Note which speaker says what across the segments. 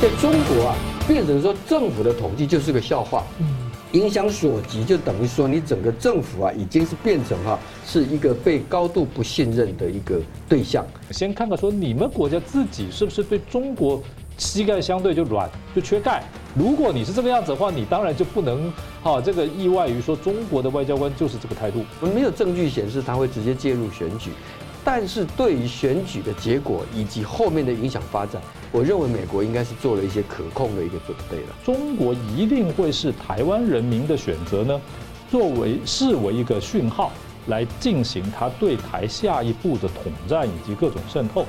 Speaker 1: 在中国啊，变成说政府的统计就是个笑话，影响所及，就等于说你整个政府啊，已经是变成哈，是一个被高度不信任的一个对象。
Speaker 2: 先看看说你们国家自己是不是对中国膝盖相对就软，就缺钙。如果你是这个样子的话，你当然就不能哈这个意外于说中国的外交官就是这个态度。
Speaker 1: 我们没有证据显示他会直接介入选举。但是对于选举的结果以及后面的影响发展，我认为美国应该是做了一些可控的一个准备了。
Speaker 2: 中国一定会是台湾人民的选择呢，作为视为一个讯号，来进行他对台下一步的统战以及各种渗透。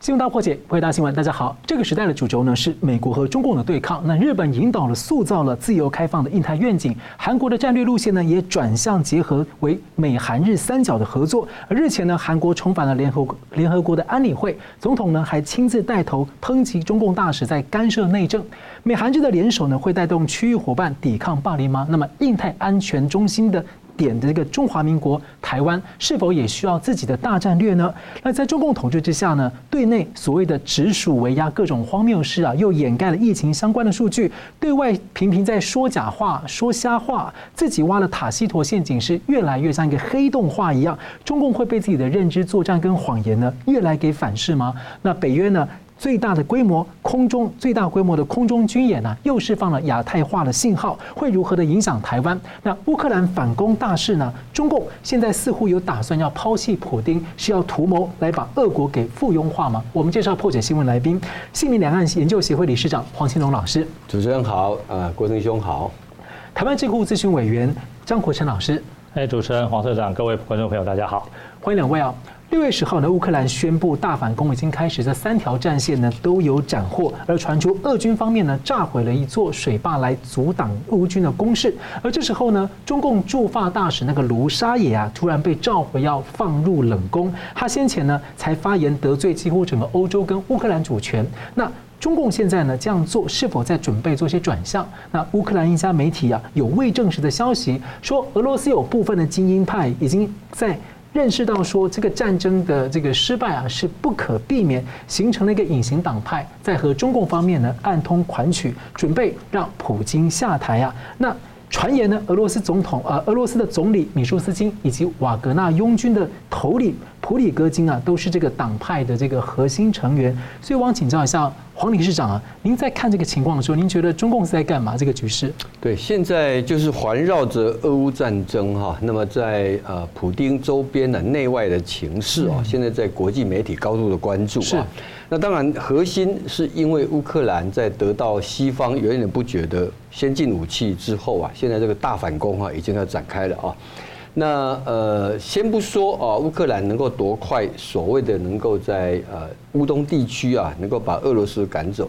Speaker 3: 新闻大破解，回答新闻，大家好。这个时代的主轴呢是美国和中共的对抗。那日本引导了、塑造了自由开放的印太愿景。韩国的战略路线呢也转向结合为美韩日三角的合作。而日前呢，韩国重返了联合联合国的安理会，总统呢还亲自带头抨击中共大使在干涉内政。美韩日的联手呢会带动区域伙伴抵抗霸凌吗？那么印太安全中心的。点的这个中华民国台湾是否也需要自己的大战略呢？那在中共统治之下呢，对内所谓的直属围压各种荒谬事啊，又掩盖了疫情相关的数据；对外频频在说假话、说瞎话，自己挖了塔西佗陷阱是越来越像一个黑洞化一样。中共会被自己的认知作战跟谎言呢，越来给反噬吗？那北约呢？最大的规模空中最大规模的空中军演呢，又释放了亚太化的信号，会如何的影响台湾？那乌克兰反攻大势呢？中共现在似乎有打算要抛弃普丁，是要图谋来把俄国给附庸化吗？我们介绍破解新闻来宾，姓名两岸研究协会理事长黄清龙老师。
Speaker 1: 主持人好，呃，国珍兄好。
Speaker 3: 台湾智库咨询委员张国成老师。
Speaker 2: 哎，主持人黄社长，各位观众朋友，大家好，
Speaker 3: 欢迎两位啊。六月十号呢，乌克兰宣布大反攻已经开始，这三条战线呢都有斩获，而传出俄军方面呢炸毁了一座水坝来阻挡乌军的攻势。而这时候呢，中共驻法大使那个卢沙野啊，突然被召回要放入冷宫。他先前呢才发言得罪几乎整个欧洲跟乌克兰主权。那中共现在呢这样做是否在准备做些转向？那乌克兰一家媒体啊有未证实的消息说，俄罗斯有部分的精英派已经在。认识到说这个战争的这个失败啊是不可避免，形成了一个隐形党派，在和中共方面呢暗通款曲，准备让普京下台啊。那传言呢，俄罗斯总统啊，俄罗斯的总理米舒斯金以及瓦格纳拥军的头领普里戈金啊，都是这个党派的这个核心成员。所以，我想请教一下。黄理事长啊，您在看这个情况的时候，您觉得中共是在干嘛？这个局势？
Speaker 1: 对，现在就是环绕着俄乌战争哈。那么在呃，普丁周边的内外的情势啊，现在在国际媒体高度的关注啊。那当然，核心是因为乌克兰在得到西方源源不绝的先进武器之后啊，现在这个大反攻啊，已经要展开了啊。那呃，先不说啊，乌克兰能够多快，所谓的能够在呃乌东地区啊，能够把俄罗斯赶走，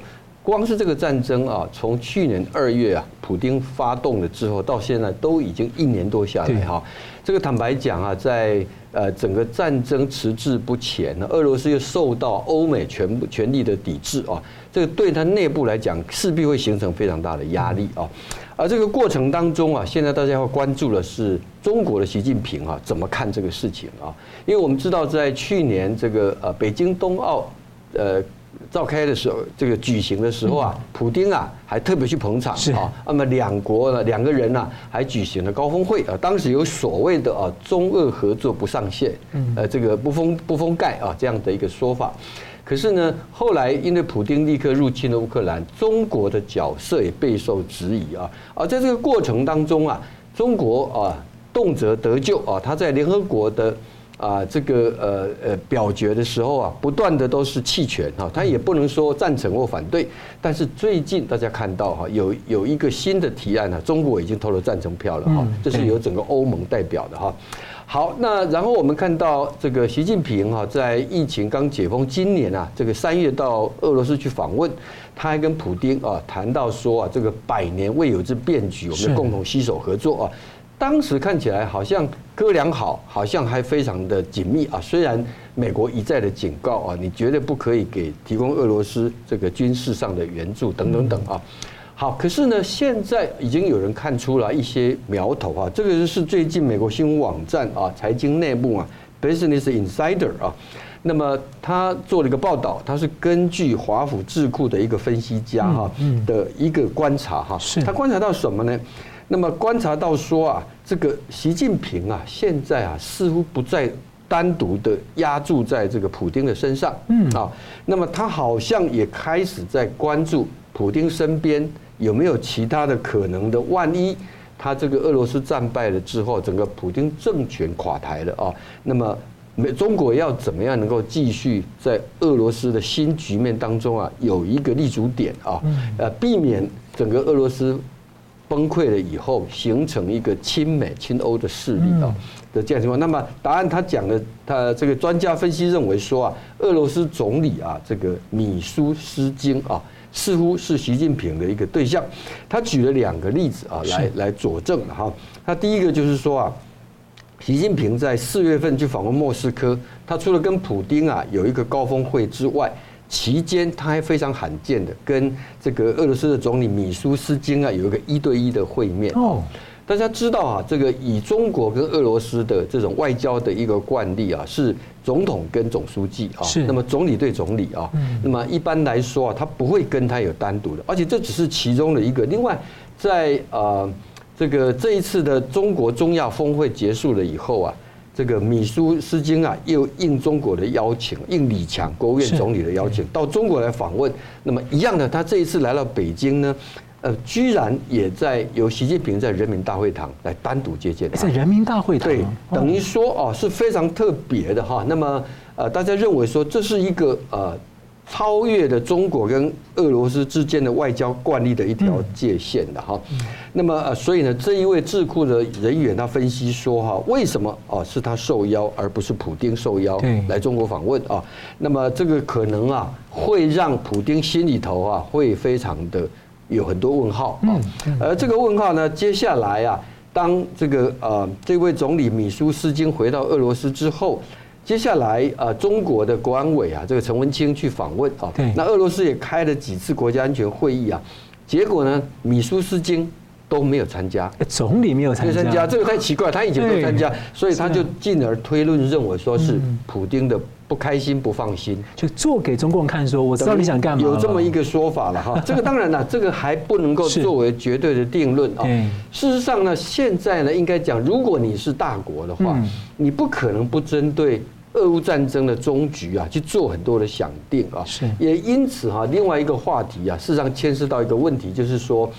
Speaker 1: 光是这个战争啊，从去年二月啊，普丁发动了之后，到现在都已经一年多下来哈。这个坦白讲啊，在呃整个战争迟滞不前呢，俄罗斯又受到欧美全部全力的抵制啊，这个对他内部来讲，势必会形成非常大的压力啊。而这个过程当中啊，现在大家要关注的是中国的习近平啊，怎么看这个事情啊？因为我们知道，在去年这个呃北京冬奥呃召开的时候，这个举行的时候啊，普京啊还特别去捧场啊。那么两国呢，两个人呢还举行了高峰会啊。当时有所谓的啊中俄合作不上线，呃这个不封不封盖啊这样的一个说法。可是呢，后来因为普京立刻入侵了乌克兰，中国的角色也备受质疑啊。而在这个过程当中啊，中国啊动辄得救啊，他在联合国的啊这个呃呃表决的时候啊，不断的都是弃权哈，他也不能说赞成或反对。但是最近大家看到哈，有有一个新的提案呢，中国已经投了赞成票了哈，这是由整个欧盟代表的哈。好，那然后我们看到这个习近平哈，在疫情刚解封，今年啊，这个三月到俄罗斯去访问，他还跟普京啊谈到说啊，这个百年未有之变局，我们共同携手合作啊。当时看起来好像哥俩好，好像还非常的紧密啊。虽然美国一再的警告啊，你绝对不可以给提供俄罗斯这个军事上的援助等等等啊。好，可是呢，现在已经有人看出了一些苗头啊。这个是最近美国新闻网站啊，财经内幕啊，Business Insider 啊，那么他做了一个报道，他是根据华府智库的一个分析家哈的一个观察哈，他观察到什么呢？那么观察到说啊，这个习近平啊，现在啊似乎不再单独的压住在这个普京的身上，嗯啊，那么他好像也开始在关注普京身边有没有其他的可能的，万一他这个俄罗斯战败了之后，整个普京政权垮台了啊，那么。美中国要怎么样能够继续在俄罗斯的新局面当中啊，有一个立足点啊，呃，避免整个俄罗斯崩溃了以后形成一个亲美亲欧的势力啊的这样情况。那么答案他讲的，他这个专家分析认为说啊，俄罗斯总理啊这个米舒斯京啊，似乎是习近平的一个对象。他举了两个例子啊来来佐证哈。他第一个就是说啊。习近平在四月份去访问莫斯科，他除了跟普京啊有一个高峰会之外，期间他还非常罕见的跟这个俄罗斯的总理米舒斯京啊有一个一对一的会面。哦，大家知道啊，这个以中国跟俄罗斯的这种外交的一个惯例啊，是总统跟总书记啊，是那么总理对总理啊，那么一般来说啊，他不会跟他有单独的，而且这只是其中的一个。另外，在呃。这个这一次的中国中亚峰会结束了以后啊，这个米苏斯金啊又应中国的邀请，应李强国务院总理的邀请到中国来访问。那么一样的，他这一次来到北京呢，呃，居然也在由习近平在人民大会堂来单独接见他。
Speaker 3: 在人民大会堂，
Speaker 1: 对，等于说哦是非常特别的哈。那么呃，大家认为说这是一个呃。超越了中国跟俄罗斯之间的外交惯例的一条界限的哈，那么呃，所以呢，这一位智库的人员他分析说哈，为什么哦是他受邀而不是普丁受邀来中国访问啊？那么这个可能啊会让普丁心里头啊会非常的有很多问号啊，而这个问号呢，接下来啊，当这个呃这位总理米舒斯金回到俄罗斯之后。接下来，呃，中国的国安委啊，这个陈文清去访问啊，那俄罗斯也开了几次国家安全会议啊，结果呢，米舒斯京都没有参加，
Speaker 3: 总理没有参加，
Speaker 1: 这个太奇怪，他以前都参加，所以他就进而推论认为说是普京的不开心、不放心，
Speaker 3: 就做给中共看，说我知道你想干嘛，
Speaker 1: 有这么一个说法了哈。这个当然了，这个还不能够作为绝对的定论啊。事实上呢，现在呢，应该讲，如果你是大国的话，你不可能不针对。俄乌战争的终局啊，去做很多的想定啊，是。也因此哈，另外一个话题啊，事实上牵涉到一个问题，就是说，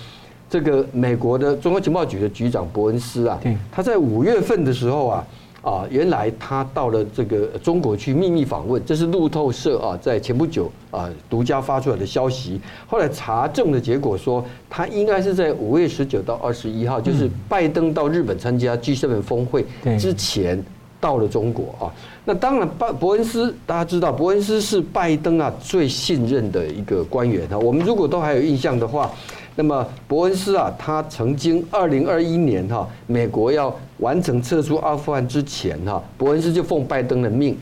Speaker 1: 这个美国的中央情报局的局长伯恩斯啊，他在五月份的时候啊，啊，原来他到了这个中国去秘密访问，这是路透社啊在前不久啊独家发出来的消息，后来查证的结果说，他应该是在五月十九到二十一号，就是拜登到日本参加 G7 峰会之前。到了中国啊，那当然，拜伯恩斯大家知道，伯恩斯是拜登啊最信任的一个官员啊。我们如果都还有印象的话，那么伯恩斯啊，他曾经二零二一年哈，美国要完成撤出阿富汗之前哈，伯恩斯就奉拜登的命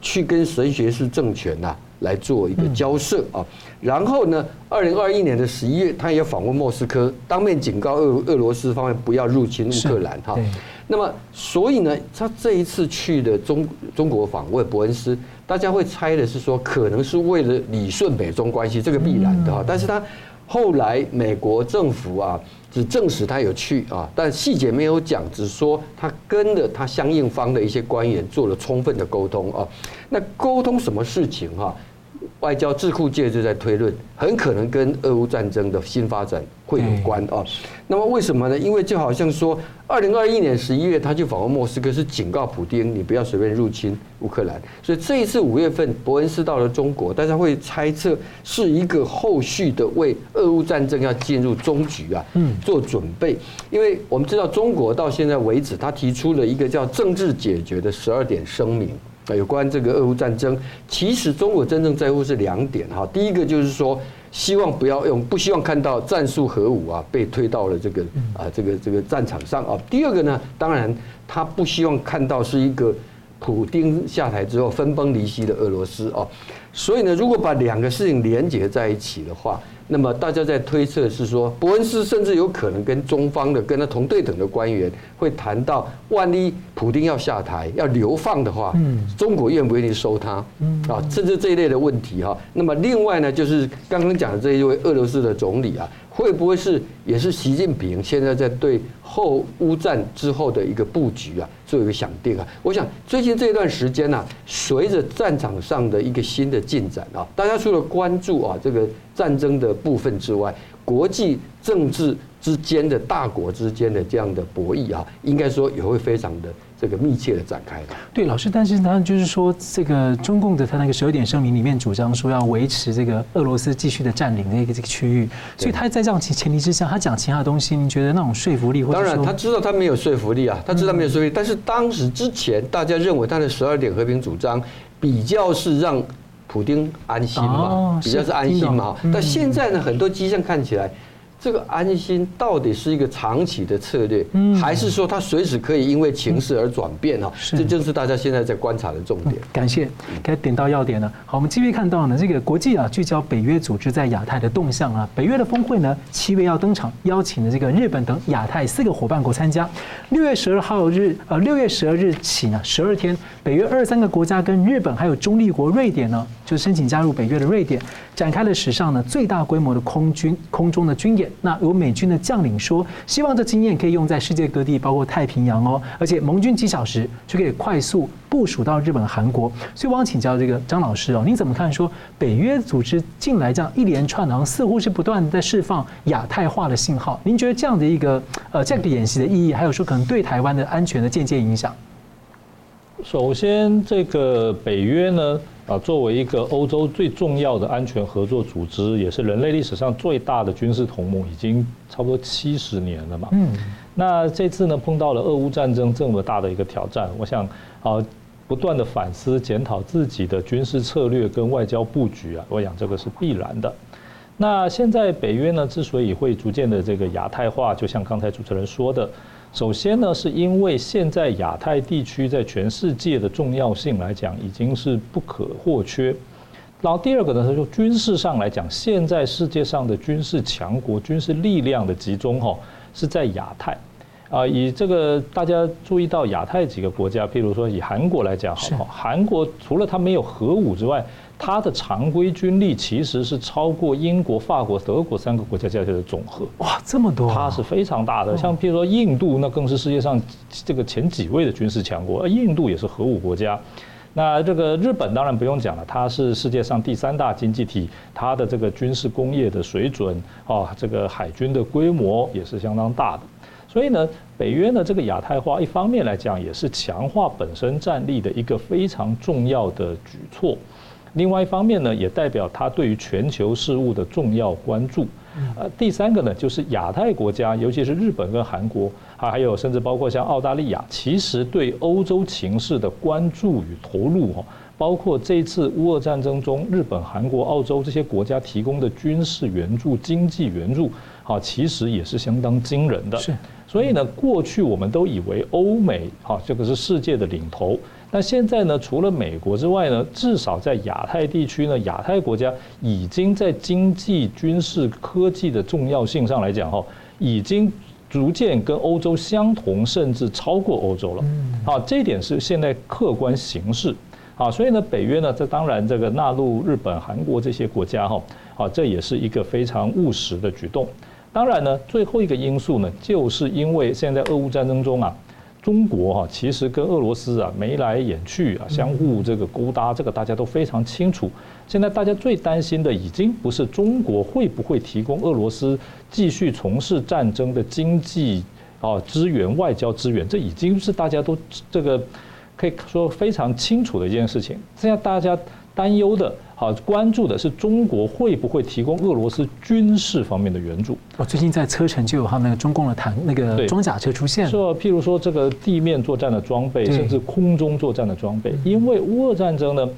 Speaker 1: 去跟神学式政权呐来做一个交涉啊。然后呢，二零二一年的十一月，他也访问莫斯科，当面警告俄俄罗斯方面不要入侵乌克兰哈。那么，所以呢，他这一次去的中中国访问伯恩斯，大家会猜的是说，可能是为了理顺美中关系，这个必然的哈。但是他后来美国政府啊，只证实他有去啊，但细节没有讲，只说他跟了他相应方的一些官员做了充分的沟通啊。那沟通什么事情哈？外交智库界就在推论，很可能跟俄乌战争的新发展会有关啊。那么为什么呢？因为就好像说，二零二一年十一月他去访问莫斯科，是警告普丁你不要随便入侵乌克兰。所以这一次五月份伯恩斯到了中国，大家会猜测是一个后续的为俄乌战争要进入终局啊，嗯，做准备。因为我们知道中国到现在为止，他提出了一个叫政治解决的十二点声明。有关这个俄乌战争，其实中国真正在乎是两点哈。第一个就是说，希望不要用，不希望看到战术核武啊被推到了这个啊这个这个战场上啊。第二个呢，当然他不希望看到是一个普丁下台之后分崩离析的俄罗斯啊。所以呢，如果把两个事情连接在一起的话，那么大家在推测是说，伯恩斯甚至有可能跟中方的跟他同对等的官员会谈到，万一普京要下台要流放的话，中国愿不愿意收他？啊，甚至这一类的问题哈。那么另外呢，就是刚刚讲的这一位俄罗斯的总理啊。会不会是也是习近平现在在对后乌战之后的一个布局啊，做一个想定啊？我想最近这段时间呢，随着战场上的一个新的进展啊，大家除了关注啊这个战争的部分之外，国际政治之间的大国之间的这样的博弈啊，应该说也会非常的。这个密切的展开的，
Speaker 3: 对老师，但是他就是说，这个中共的他那个十二点声明里面主张说要维持这个俄罗斯继续的占领那个这个区域，所以他在这样前前提之下，他讲其他的东西，你觉得那种说服力或者？当
Speaker 1: 然，他知道他没有说服力啊，他知道没有说服力，但是当时之前大家认为他的十二点和平主张比较是让普丁安心嘛，比较是安心嘛，但现在呢，很多迹象看起来。这个安心到底是一个长期的策略，还是说它随时可以因为情势而转变哈？这正是大家现在在观察的重点。
Speaker 3: 感谢，该点到要点了。好，我们继续看到呢，这个国际啊聚焦北约组织在亚太的动向啊。北约的峰会呢，七月要登场，邀请了这个日本等亚太四个伙伴国参加。六月十二号日，呃，六月十二日起呢，十二天，北约二十三个国家跟日本还有中立国瑞典呢，就申请加入北约的瑞典，展开了史上呢最大规模的空军空中的军演。那有美军的将领说，希望这经验可以用在世界各地，包括太平洋哦。而且盟军几小时就可以快速部署到日本、韩国。所以我想请教这个张老师哦，您怎么看说北约组织近来这样一连串然后，似乎是不断在释放亚太化的信号？您觉得这样的一个呃这个演习的意义，还有说可能对台湾的安全的间接影响？
Speaker 2: 首先，这个北约呢？啊，作为一个欧洲最重要的安全合作组织，也是人类历史上最大的军事同盟，已经差不多七十年了嘛。嗯。那这次呢，碰到了俄乌战争这么大的一个挑战，我想啊，不断的反思检讨自己的军事策略跟外交布局啊，我想这个是必然的。那现在北约呢，之所以会逐渐的这个亚太化，就像刚才主持人说的。首先呢，是因为现在亚太地区在全世界的重要性来讲，已经是不可或缺。然后第二个呢，是说军事上来讲，现在世界上的军事强国、军事力量的集中哈，是在亚太。啊，以这个大家注意到亚太几个国家，譬如说以韩国来讲，好不好？韩国除了它没有核武之外，它的常规军力其实是超过英国、法国、德国三个国家加起来的总和。
Speaker 3: 哇，这么多！
Speaker 2: 它是非常大的。像譬如说印度，那更是世界上这个前几位的军事强国。而印度也是核武国家。那这个日本当然不用讲了，它是世界上第三大经济体，它的这个军事工业的水准啊，这个海军的规模也是相当大的。所以呢，北约呢这个亚太化，一方面来讲也是强化本身战力的一个非常重要的举措。另外一方面呢，也代表他对于全球事务的重要关注。呃，第三个呢，就是亚太国家，尤其是日本跟韩国，还有甚至包括像澳大利亚，其实对欧洲情势的关注与投入哈，包括这一次乌俄战争中，日本、韩国、澳洲这些国家提供的军事援助、经济援助，哈，其实也是相当惊人的。是。所以呢，过去我们都以为欧美哈这个是世界的领头。那现在呢，除了美国之外呢，至少在亚太地区呢，亚太国家已经在经济、军事、科技的重要性上来讲，哈，已经逐渐跟欧洲相同，甚至超过欧洲了。啊，这一点是现在客观形势。啊，所以呢，北约呢，这当然这个纳入日本、韩国这些国家，哈，啊，这也是一个非常务实的举动。当然呢，最后一个因素呢，就是因为现在俄乌战争中啊。中国哈，其实跟俄罗斯啊眉来眼去啊，相互这个勾搭，这个大家都非常清楚。现在大家最担心的已经不是中国会不会提供俄罗斯继续从事战争的经济啊资源、外交资源，这已经是大家都这个可以说非常清楚的一件事情。现在大家担忧的。好，关注的是中国会不会提供俄罗斯军事方面的援助？
Speaker 3: 我，最近在车臣就有他们那个中共的坦那个装甲车出现，
Speaker 2: 说譬如说这个地面作战的装备，甚至空中作战的装备。因为乌俄战争呢，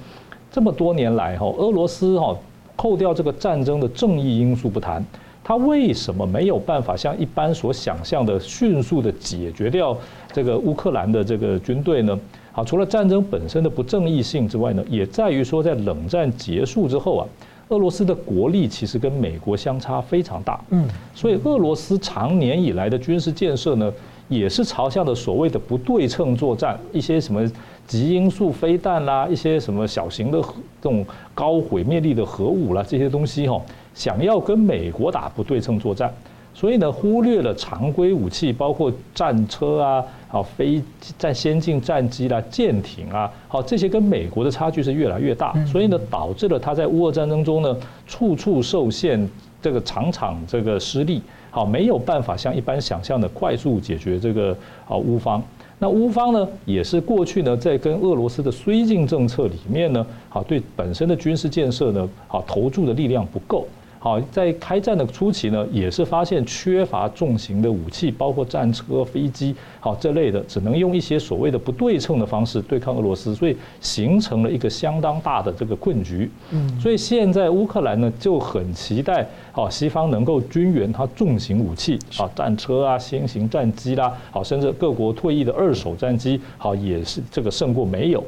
Speaker 2: 这么多年来哈，俄罗斯哈扣掉这个战争的正义因素不谈，他为什么没有办法像一般所想象的迅速的解决掉这个乌克兰的这个军队呢？好，除了战争本身的不正义性之外呢，也在于说在冷战结束之后啊，俄罗斯的国力其实跟美国相差非常大。嗯，所以俄罗斯长年以来的军事建设呢，也是朝向的所谓的不对称作战，一些什么极音速飞弹啦，一些什么小型的这种高毁灭力的核武啦，这些东西哈，想要跟美国打不对称作战。所以呢，忽略了常规武器，包括战车啊，好飞战先进战机啦、舰艇啊，好这些跟美国的差距是越来越大。所以呢，导致了他在乌俄战争中呢，处处受限，这个场场这个失利，好没有办法像一般想象的快速解决这个啊乌方。那乌方呢，也是过去呢在跟俄罗斯的绥靖政策里面呢，好对本身的军事建设呢，好投注的力量不够。好，在开战的初期呢，也是发现缺乏重型的武器，包括战车、飞机，好这类的，只能用一些所谓的不对称的方式对抗俄罗斯，所以形成了一个相当大的这个困局。嗯，所以现在乌克兰呢就很期待，好西方能够军援它重型武器，啊战车啊、新型战机啦，好甚至各国退役的二手战机，好也是这个胜过没有。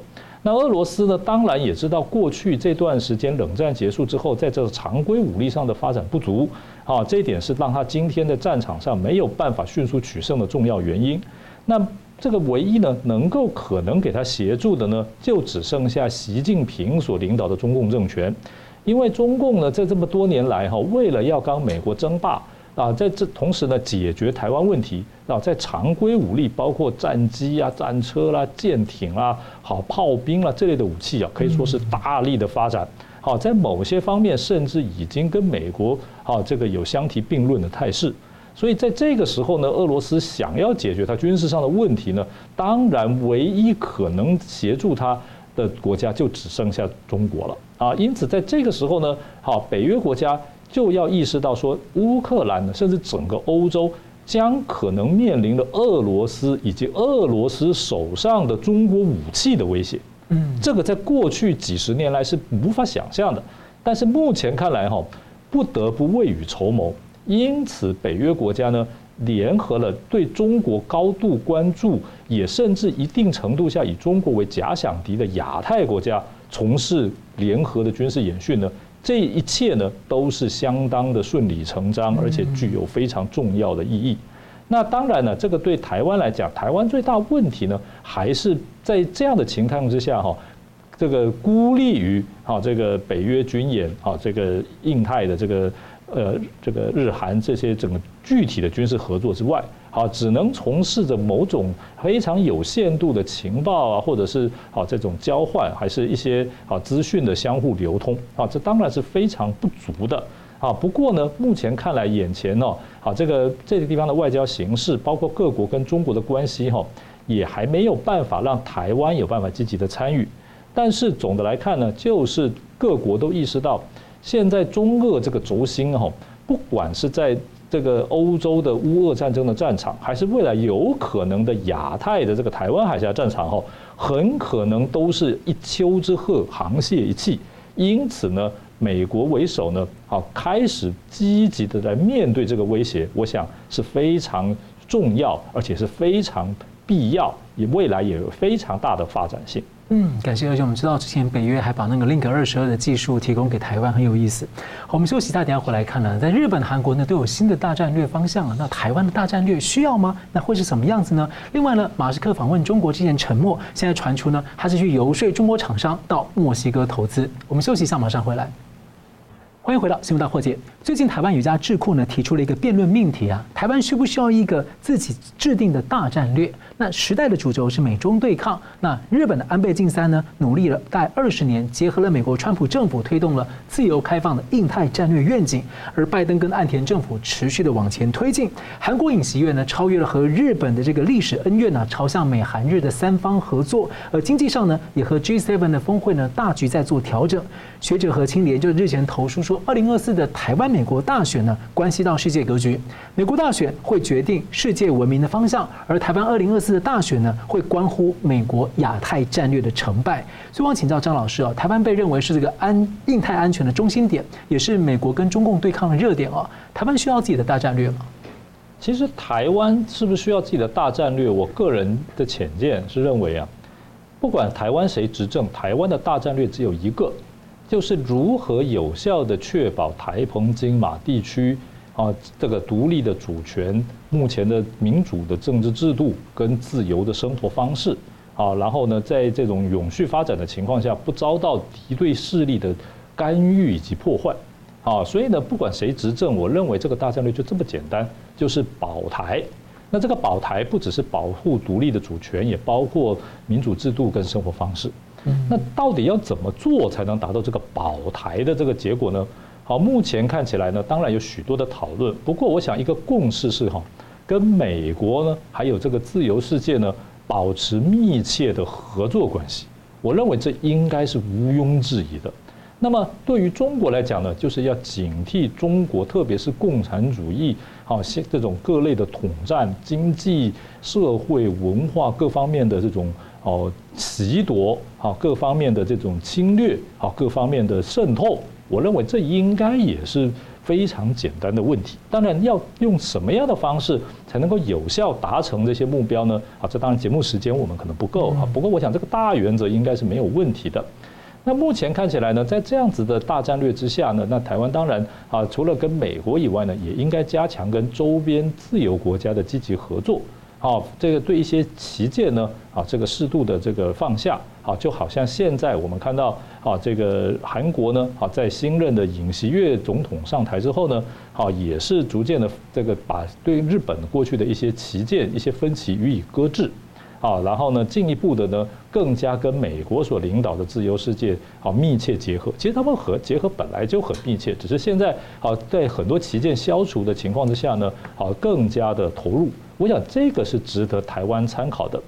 Speaker 2: 那俄罗斯呢，当然也知道过去这段时间冷战结束之后，在这个常规武力上的发展不足，啊，这一点是让他今天在战场上没有办法迅速取胜的重要原因。那这个唯一呢，能够可能给他协助的呢，就只剩下习近平所领导的中共政权，因为中共呢，在这么多年来哈，为了要跟美国争霸。啊，在这同时呢，解决台湾问题啊，在常规武力，包括战机啊、战车啦、舰艇啦、好炮兵啦这类的武器啊，可以说是大力的发展。好，在某些方面，甚至已经跟美国啊这个有相提并论的态势。所以在这个时候呢，俄罗斯想要解决它军事上的问题呢，当然唯一可能协助它的国家就只剩下中国了啊。因此，在这个时候呢，好，北约国家。就要意识到说，乌克兰呢，甚至整个欧洲将可能面临的俄罗斯以及俄罗斯手上的中国武器的威胁。嗯，这个在过去几十年来是无法想象的，但是目前看来哈，不得不未雨绸缪。因此，北约国家呢，联合了对中国高度关注，也甚至一定程度下以中国为假想敌的亚太国家，从事联合的军事演训呢。这一切呢，都是相当的顺理成章，而且具有非常重要的意义。那当然呢，这个对台湾来讲，台湾最大问题呢，还是在这样的情况之下哈，这个孤立于啊这个北约军演啊这个印太的这个呃这个日韩这些整个具体的军事合作之外。好，只能从事着某种非常有限度的情报啊，或者是好这种交换，还是一些好资讯的相互流通啊，这当然是非常不足的啊。不过呢，目前看来，眼前哦，好这个这个地方的外交形势，包括各国跟中国的关系哈，也还没有办法让台湾有办法积极的参与。但是总的来看呢，就是各国都意识到，现在中俄这个轴心哈，不管是在这个欧洲的乌俄战争的战场，还是未来有可能的亚太的这个台湾海峡战场，哈，很可能都是一丘之貉，沆瀣一气。因此呢，美国为首呢，好开始积极的来面对这个威胁，我想是非常重要，而且是非常必要，也未来也有非常大的发展性。
Speaker 3: 嗯，感谢。而且我们知道，之前北约还把那个 Link 二十二的技术提供给台湾，很有意思。我们休息一下，等下回来看呢。在日本、韩国呢都有新的大战略方向了。那台湾的大战略需要吗？那会是什么样子呢？另外呢，马斯克访问中国之前沉默，现在传出呢，他是去游说中国厂商到墨西哥投资。我们休息一下，马上回来。欢迎回到新闻大破解。最近台湾有家智库呢提出了一个辩论命题啊，台湾需不需要一个自己制定的大战略？那时代的主轴是美中对抗。那日本的安倍晋三呢努力了大概二十年，结合了美国川普政府推动了自由开放的印太战略愿景，而拜登跟岸田政府持续的往前推进。韩国尹锡悦呢超越了和日本的这个历史恩怨呢，朝向美韩日的三方合作。而经济上呢也和 G7 的峰会呢大局在做调整。学者何清廉就日前投书说，二零二四的台湾。美国大选呢，关系到世界格局。美国大选会决定世界文明的方向，而台湾二零二四的大选呢，会关乎美国亚太战略的成败。所以，我想请教张老师啊，台湾被认为是这个安印太安全的中心点，也是美国跟中共对抗的热点啊。台湾需要自己的大战略吗？
Speaker 2: 其实，台湾是不是需要自己的大战略？我个人的浅见是认为啊，不管台湾谁执政，台湾的大战略只有一个，就是如何有效地确保台澎金马地区啊这个独立的主权、目前的民主的政治制度跟自由的生活方式啊，然后呢，在这种永续发展的情况下，不遭到敌对势力的干预以及破坏啊。所以呢，不管谁执政，我认为这个大战略就这么简单，就是保台。那这个保台不只是保护独立的主权，也包括民主制度跟生活方式。那到底要怎么做才能达到这个保台的这个结果呢？好，目前看起来呢，当然有许多的讨论。不过，我想一个共识是哈，跟美国呢，还有这个自由世界呢，保持密切的合作关系。我认为这应该是毋庸置疑的。那么对于中国来讲呢，就是要警惕中国，特别是共产主义，好，这种各类的统战、经济、社会、文化各方面的这种哦袭夺，好，各方面的这种侵略，好，各方面的渗透。我认为这应该也是非常简单的问题。当然，要用什么样的方式才能够有效达成这些目标呢？啊，这当然节目时间我们可能不够啊。不过，我想这个大原则应该是没有问题的。那目前看起来呢，在这样子的大战略之下呢，那台湾当然啊，除了跟美国以外呢，也应该加强跟周边自由国家的积极合作。好，这个对一些旗舰呢，啊，这个适度的这个放下。啊，就好像现在我们看到啊，这个韩国呢，啊，在新任的尹锡悦总统上台之后呢，啊，也是逐渐的这个把对日本过去的一些旗舰、一些分歧予以搁置。啊，然后呢，进一步的呢，更加跟美国所领导的自由世界好密切结合。其实他们和结合本来就很密切，只是现在啊在很多旗舰消除的情况之下呢，好更加的投入。我想这个是值得台湾参考的。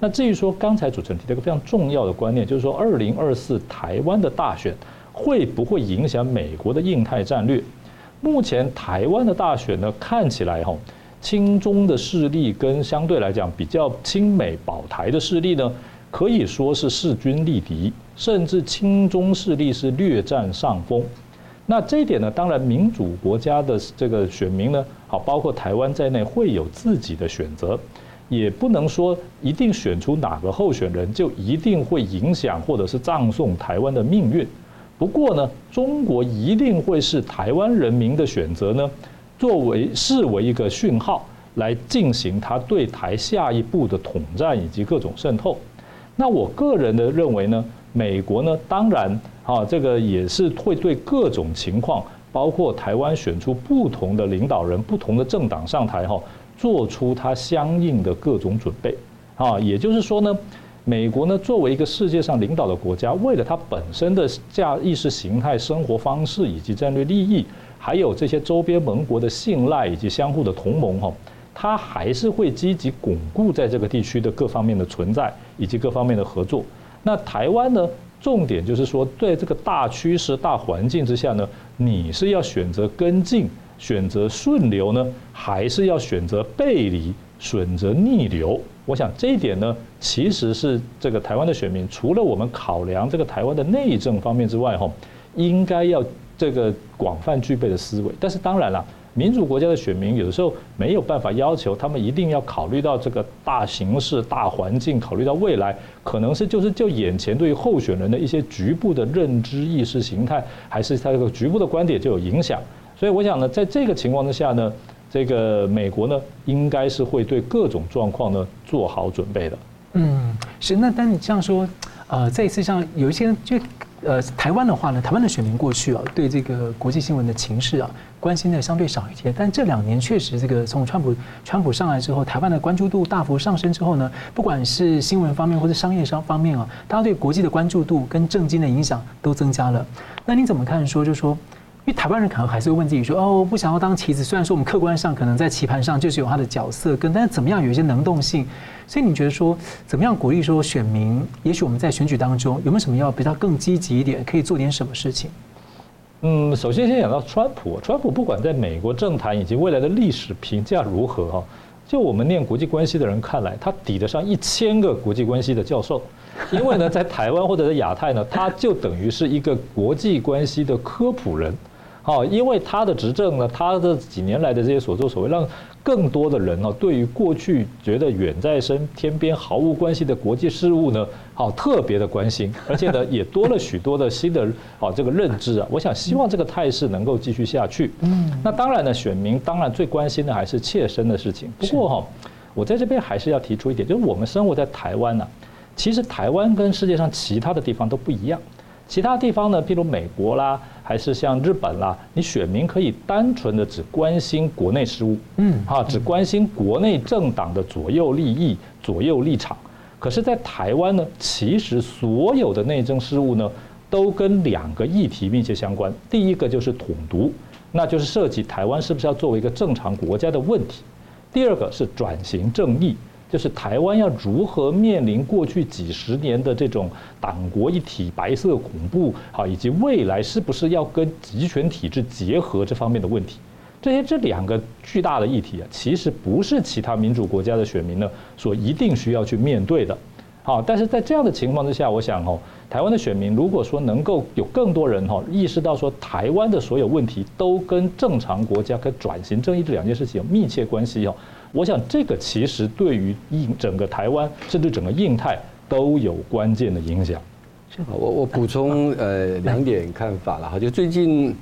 Speaker 2: 那至于说刚才主持人提到一个非常重要的观念，就是说二零二四台湾的大选会不会影响美国的印太战略？目前台湾的大选呢，看起来哈。亲中的势力跟相对来讲比较亲美保台的势力呢，可以说是势均力敌，甚至亲中势力是略占上风。那这一点呢，当然民主国家的这个选民呢，好，包括台湾在内会有自己的选择，也不能说一定选出哪个候选人就一定会影响或者是葬送台湾的命运。不过呢，中国一定会是台湾人民的选择呢。作为视为一个讯号来进行他对台下一步的统战以及各种渗透，那我个人的认为呢，美国呢当然啊这个也是会对各种情况，包括台湾选出不同的领导人、不同的政党上台哈，做出它相应的各种准备啊，也就是说呢，美国呢作为一个世界上领导的国家，为了它本身的价意识形态、生活方式以及战略利益。还有这些周边盟国的信赖以及相互的同盟哈，它还是会积极巩固在这个地区的各方面的存在以及各方面的合作。那台湾呢，重点就是说，在这个大趋势、大环境之下呢，你是要选择跟进、选择顺流呢，还是要选择背离、选择逆流？我想这一点呢，其实是这个台湾的选民，除了我们考量这个台湾的内政方面之外哈，应该要。这个广泛具备的思维，但是当然了，民主国家的选民有时候没有办法要求他们一定要考虑到这个大形势、大环境，考虑到未来，可能是就是就眼前对于候选人的一些局部的认知意识形态，还是他这个局部的观点就有影响。所以我想呢，在这个情况之下呢，这个美国呢，应该是会对各种状况呢做好准备的。
Speaker 3: 嗯，是。那但你这样说，呃，这一次像有一些人就。呃，台湾的话呢，台湾的选民过去啊，对这个国际新闻的情势啊，关心的相对少一些。但这两年确实，这个从川普川普上来之后，台湾的关注度大幅上升之后呢，不管是新闻方面或者商业商方面啊，大家对国际的关注度跟政经的影响都增加了。那你怎么看？说就说。因为台湾人可能还是会问自己说：“哦，我不想要当棋子。”虽然说我们客观上可能在棋盘上就是有他的角色跟，但是怎么样有一些能动性。所以你觉得说，怎么样鼓励说选民？也许我们在选举当中有没有什么要比较更积极一点，可以做点什么事情？
Speaker 2: 嗯，首先先讲到川普，川普不管在美国政坛以及未来的历史评价如何哈，就我们念国际关系的人看来，他抵得上一千个国际关系的教授。因为呢，在台湾或者在亚太呢，他就等于是一个国际关系的科普人。好，因为他的执政呢，他的几年来的这些所作所为，让更多的人呢，对于过去觉得远在身天边毫无关系的国际事务呢，好特别的关心，而且呢，也多了许多的新的啊这个认知啊。我想希望这个态势能够继续下去。嗯，那当然呢，选民当然最关心的还是切身的事情。不过哈，我在这边还是要提出一点，就是我们生活在台湾呢，其实台湾跟世界上其他的地方都不一样。其他地方呢，譬如美国啦，还是像日本啦，你选民可以单纯的只关心国内事务，嗯，哈，只关心国内政党的左右利益、左右立场。可是，在台湾呢，其实所有的内政事务呢，都跟两个议题密切相关。第一个就是统独，那就是涉及台湾是不是要作为一个正常国家的问题；第二个是转型正义。就是台湾要如何面临过去几十年的这种党国一体、白色恐怖，好，以及未来是不是要跟集权体制结合这方面的问题，这些这两个巨大的议题啊，其实不是其他民主国家的选民呢所一定需要去面对的。好，但是在这样的情况之下，我想哦，台湾的选民如果说能够有更多人哈意识到说，台湾的所有问题都跟正常国家跟转型正义这两件事情有密切关系哦。我想，这个其实对于印整个台湾，甚至整个印太都有关键的影响。
Speaker 1: 我我补充呃两点看法了哈，就最近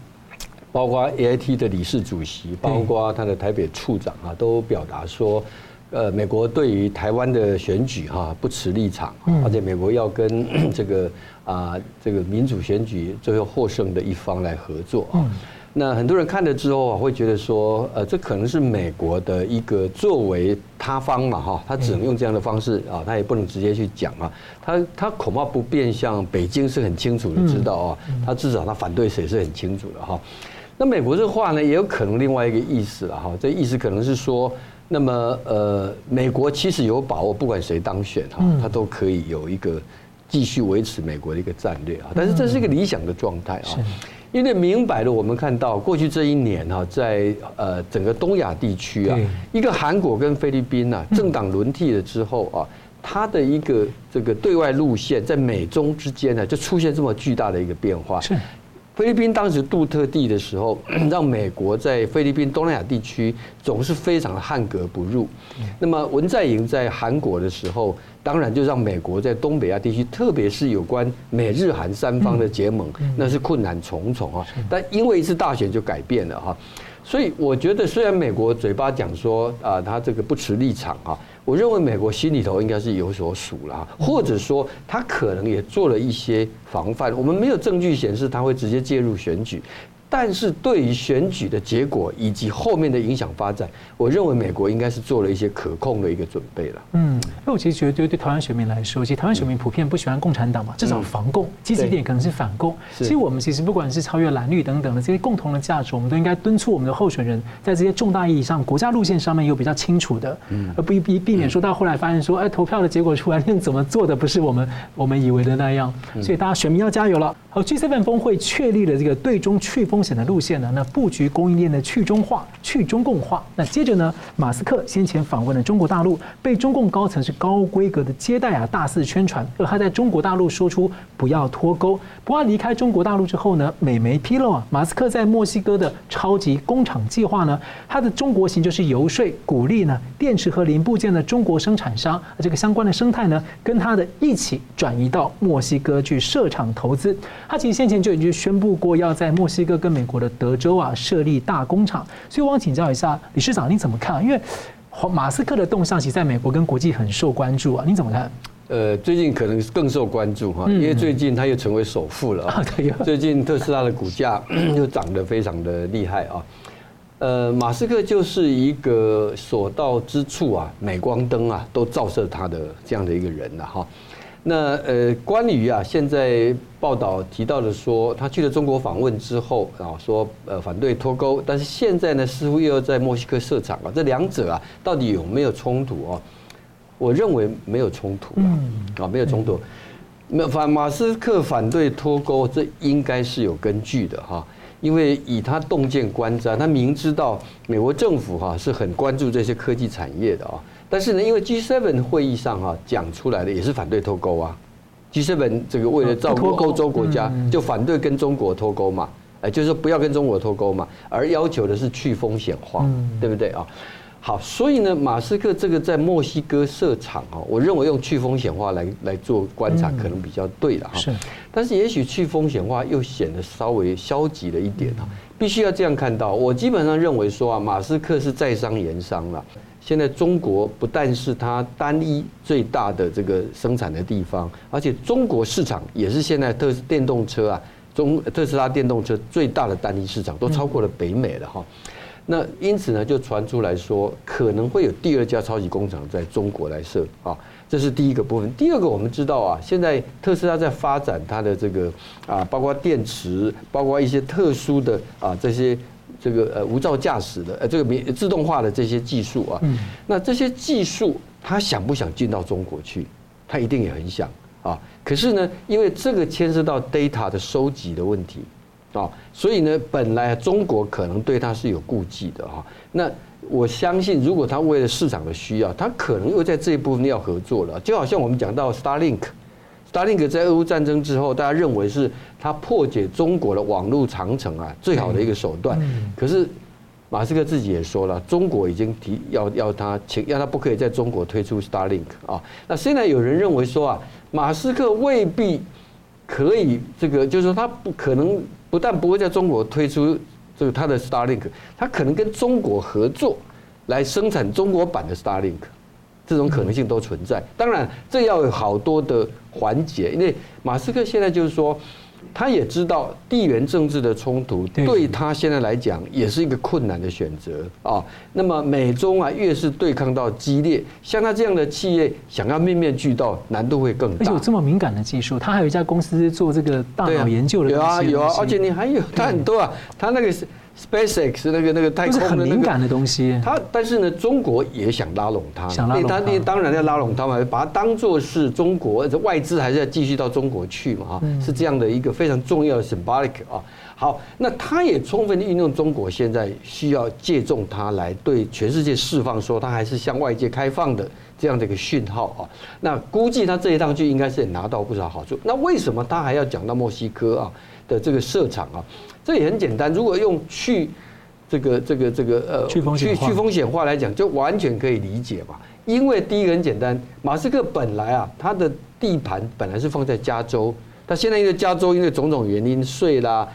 Speaker 1: 包括 AIT 的理事主席，包括他的台北处长啊，都表达说，呃，美国对于台湾的选举哈不持立场，而且美国要跟 这个啊这个民主选举最后获胜的一方来合作啊。那很多人看了之后啊，会觉得说，呃，这可能是美国的一个作为他方嘛，哈，他只能用这样的方式啊，他也不能直接去讲啊，他他恐怕不变向，北京是很清楚的知道啊，他至少他反对谁是很清楚的哈。那美国这话呢，也有可能另外一个意思了哈，这意思可能是说，那么呃，美国其实有把握，不管谁当选哈，他都可以有一个继续维持美国的一个战略啊，但是这是一个理想的状态啊。因为明摆的，我们看到过去这一年哈，在呃整个东亚地区啊，一个韩国跟菲律宾啊，政党轮替了之后啊，它的一个这个对外路线在美中之间呢，就出现这么巨大的一个变化。是。菲律宾当时杜特地的时候，让美国在菲律宾东南亚地区总是非常的汉格不入。那么文在寅在韩国的时候，当然就让美国在东北亚地区，特别是有关美日韩三方的结盟，那是困难重重啊。但因为一次大选就改变了哈。所以我觉得，虽然美国嘴巴讲说啊，他这个不持立场啊，我认为美国心里头应该是有所数了，或者说他可能也做了一些防范。我们没有证据显示他会直接介入选举。但是对于选举的结果以及后面的影响发展，我认为美国应该是做了一些可控的一个准备了。嗯，
Speaker 3: 那我其实觉得，对对台湾选民来说，其实台湾选民普遍不喜欢共产党嘛，至少防共，积极一点可能是反共。其实我们其实不管是超越蓝绿等等的这些共同的价值，我们都应该敦促我们的候选人在这些重大意义上、国家路线上面有比较清楚的，而不避避免说到后来发现说，哎，投票的结果出来，那怎么做的不是我们我们以为的那样。所以大家选民要加油了。好，G7 峰会确立了这个对中去风险的路线呢，那布局供应链的去中化、去中共化。那接着呢，马斯克先前访问了中国大陆，被中共高层是高规格的接待啊，大肆宣传。而他在中国大陆说出不要脱钩。不过离开中国大陆之后呢，美媒披露啊，马斯克在墨西哥的超级工厂计划呢，他的中国行就是游说鼓励呢电池和零部件的中国生产商，这个相关的生态呢，跟他的一起转移到墨西哥去设厂投资。他其实先前就已经宣布过要在墨西哥跟美国的德州啊设立大工厂，所以我想请教一下理事长，你怎么看？因为马斯克的动向其实在美国跟国际很受关注啊，你怎么看？
Speaker 1: 呃，最近可能更受关注哈，因为最近他又成为首富了啊。最近特斯拉的股价 又涨得非常的厉害啊。呃，马斯克就是一个所到之处啊，镁光灯啊都照射他的这样的一个人了哈。那呃，关于啊，现在报道提到的说，他去了中国访问之后啊，说呃反对脱钩，但是现在呢，似乎又要在墨西哥设厂啊，这两者啊，到底有没有冲突啊？我认为没有冲突啊，啊，没有冲突。那反马斯克反对脱钩，这应该是有根据的哈，因为以他洞见观瞻，他明知道美国政府哈是很关注这些科技产业的啊。但是呢，因为 G7 会议上哈讲出来的也是反对脱钩啊，G7 这个为了照顾欧洲国家，就反对跟中国脱钩嘛。哎，就是说不要跟中国脱钩嘛，而要求的是去风险化，对不对啊？好，所以呢，马斯克这个在墨西哥设厂哦，我认为用去风险化来来做观察可能比较对了哈。是，但是也许去风险化又显得稍微消极了一点啊，必须要这样看到。我基本上认为说啊，马斯克是在商言商了。现在中国不但是它单一最大的这个生产的地方，而且中国市场也是现在特电动车啊，中特斯拉电动车最大的单一市场，都超过了北美了哈。那因此呢，就传出来说可能会有第二家超级工厂在中国来设啊，这是第一个部分。第二个，我们知道啊，现在特斯拉在发展它的这个啊，包括电池，包括一些特殊的啊这些这个呃无照驾驶的呃这个免自动化的这些技术啊，那这些技术他想不想进到中国去？他一定也很想啊。可是呢，因为这个牵涉到 data 的收集的问题。啊，所以呢，本来中国可能对他是有顾忌的哈。那我相信，如果他为了市场的需要，他可能又在这一部分要合作了。就好像我们讲到 Starlink，Starlink 在俄乌战争之后，大家认为是他破解中国的网络长城啊最好的一个手段。可是马斯克自己也说了，中国已经提要要他请要他不可以在中国推出 Starlink 啊。那现在有人认为说啊，马斯克未必可以这个，就是说他不可能。不但不会在中国推出这个他的 Starlink，他可能跟中国合作来生产中国版的 Starlink，这种可能性都存在。当然，这要有好多的环节，因为马斯克现在就是说。他也知道地缘政治的冲突对他现在来讲也是一个困难的选择啊。那么美中啊越是对抗到激烈，像他这样的企业想要面面俱到，难度会更大。
Speaker 3: 而且有这么敏感的技术，他还有一家公司做这个大脑研究的。
Speaker 1: 有啊有啊，而且你还有他很多啊，他那个是。SpaceX 那个那个太空的
Speaker 3: 很敏感的东西，
Speaker 1: 它但是呢，中国也想拉拢它，
Speaker 3: 想拉拢它，
Speaker 1: 当然要拉拢它嘛，把它当做是中国，这外资还是要继续到中国去嘛，哈，是这样的一个非常重要的 symbolic 啊。好，那它也充分的运用中国现在需要借重它来对全世界释放说它还是向外界开放的这样的一个讯号啊。那估计它这一趟去应该是也拿到不少好处。那为什么它还要讲到墨西哥啊的这个设厂啊？这也很简单，如果用去这个这个这个呃去去去风险化来讲，就完全可以理解嘛。因为第一个很简单，马斯克本来啊，他的地盘本来是放在加州，他现在因为加州因为种种原因税啦，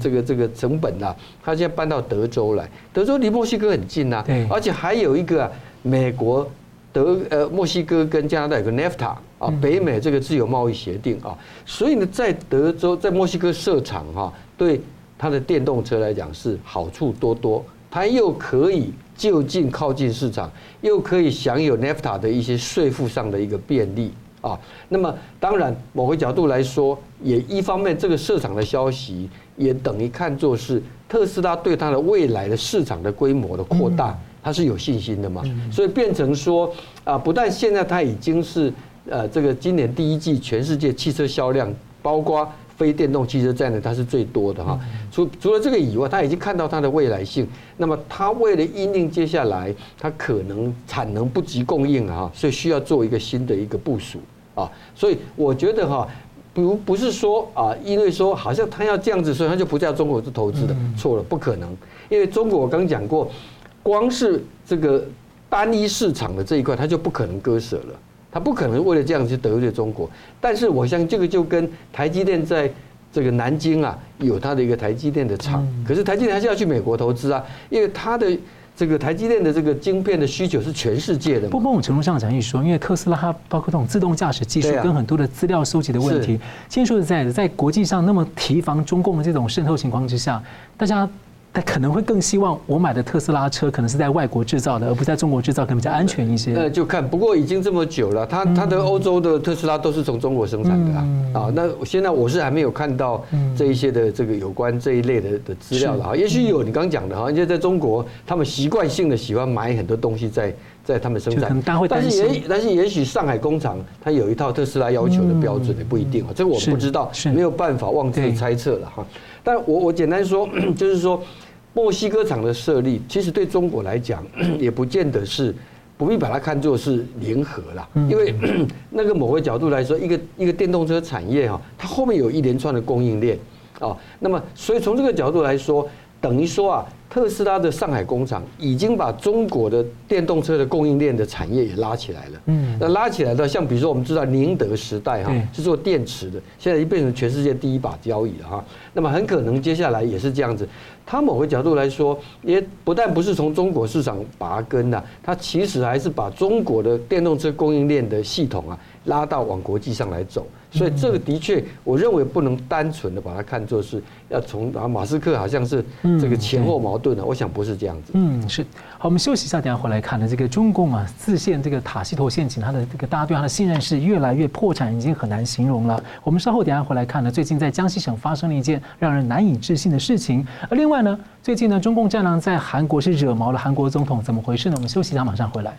Speaker 1: 这个这个成本啦，他现在搬到德州来。德州离墨西哥很近呐，而且还有一个啊，美国德呃墨西哥跟加拿大有个 NAFTA 啊，北美这个自由贸易协定啊，所以呢，在德州在墨西哥设厂哈，对。它的电动车来讲是好处多多，它又可以就近靠近市场，又可以享有 NAFTA 的一些税负上的一个便利啊。那么当然，某个角度来说，也一方面这个市场的消息也等于看作是特斯拉对它的未来的市场的规模的扩大，它是有信心的嘛。所以变成说啊，不但现在它已经是呃这个今年第一季全世界汽车销量，包括。非电动汽车占的它是最多的哈，除除了这个以外，他已经看到它的未来性。那么他为了因应接下来，他可能产能不及供应啊，所以需要做一个新的一个部署啊。所以我觉得哈，不不是说啊，因为说好像他要这样子，所以他就不在中国做投资的，错了，不可能。因为中国我刚讲过，光是这个单一市场的这一块，他就不可能割舍了。他不可能为了这样去得罪中国，但是我相信这个就跟台积电在这个南京啊有它的一个台积电的厂，可是台积电还是要去美国投资啊，因为它的这个台积电的这个晶片的需求是全世界的。不，
Speaker 3: 某种程度上讲一说，因为特斯拉它包括这种自动驾驶技术跟很多的资料收集的问题，先说实在的，在国际上那么提防中共的这种渗透情况之下，大家。他可能会更希望我买的特斯拉车可能是在外国制造的，而不是在中国制造，可能比较安全一些。
Speaker 1: 那就看，不过已经这么久了，他他的欧洲的特斯拉都是从中国生产的啊。啊，那现在我是还没有看到这一些的这个有关这一类的的资料了哈。也许有你刚讲的哈，因为在中国他们习惯性的喜欢买很多东西在在他们生产，但是也但是也许上海工厂它有一套特斯拉要求的标准也不一定啊，这个我不知道，没有办法妄自猜测了哈。但我我简单说，就是说，墨西哥厂的设立，其实对中国来讲，也不见得是不必把它看作是联合啦。因为 那个某个角度来说，一个一个电动车产业哈，它后面有一连串的供应链，啊。那么，所以从这个角度来说，等于说啊。特斯拉的上海工厂已经把中国的电动车的供应链的产业也拉起来了。嗯，那拉起来的，像比如说我们知道宁德时代哈是做电池的，现在已经变成全世界第一把交椅了哈。那么很可能接下来也是这样子。它某个角度来说，也不但不是从中国市场拔根呐，它其实还是把中国的电动车供应链的系统啊拉到往国际上来走。所以这个的确，我认为不能单纯的把它看作是要从啊马斯克好像是这个前后矛盾的，我想不是这样子。
Speaker 3: 嗯，是。好，我们休息一下，等下回来看呢。这个中共啊自陷这个塔西佗陷阱，它的这个大家对它的信任是越来越破产，已经很难形容了。我们稍后等下回来看呢。最近在江西省发生了一件让人难以置信的事情。而另外呢，最近呢，中共战狼在韩国是惹毛了韩国总统，怎么回事呢？我们休息一下，马上回来。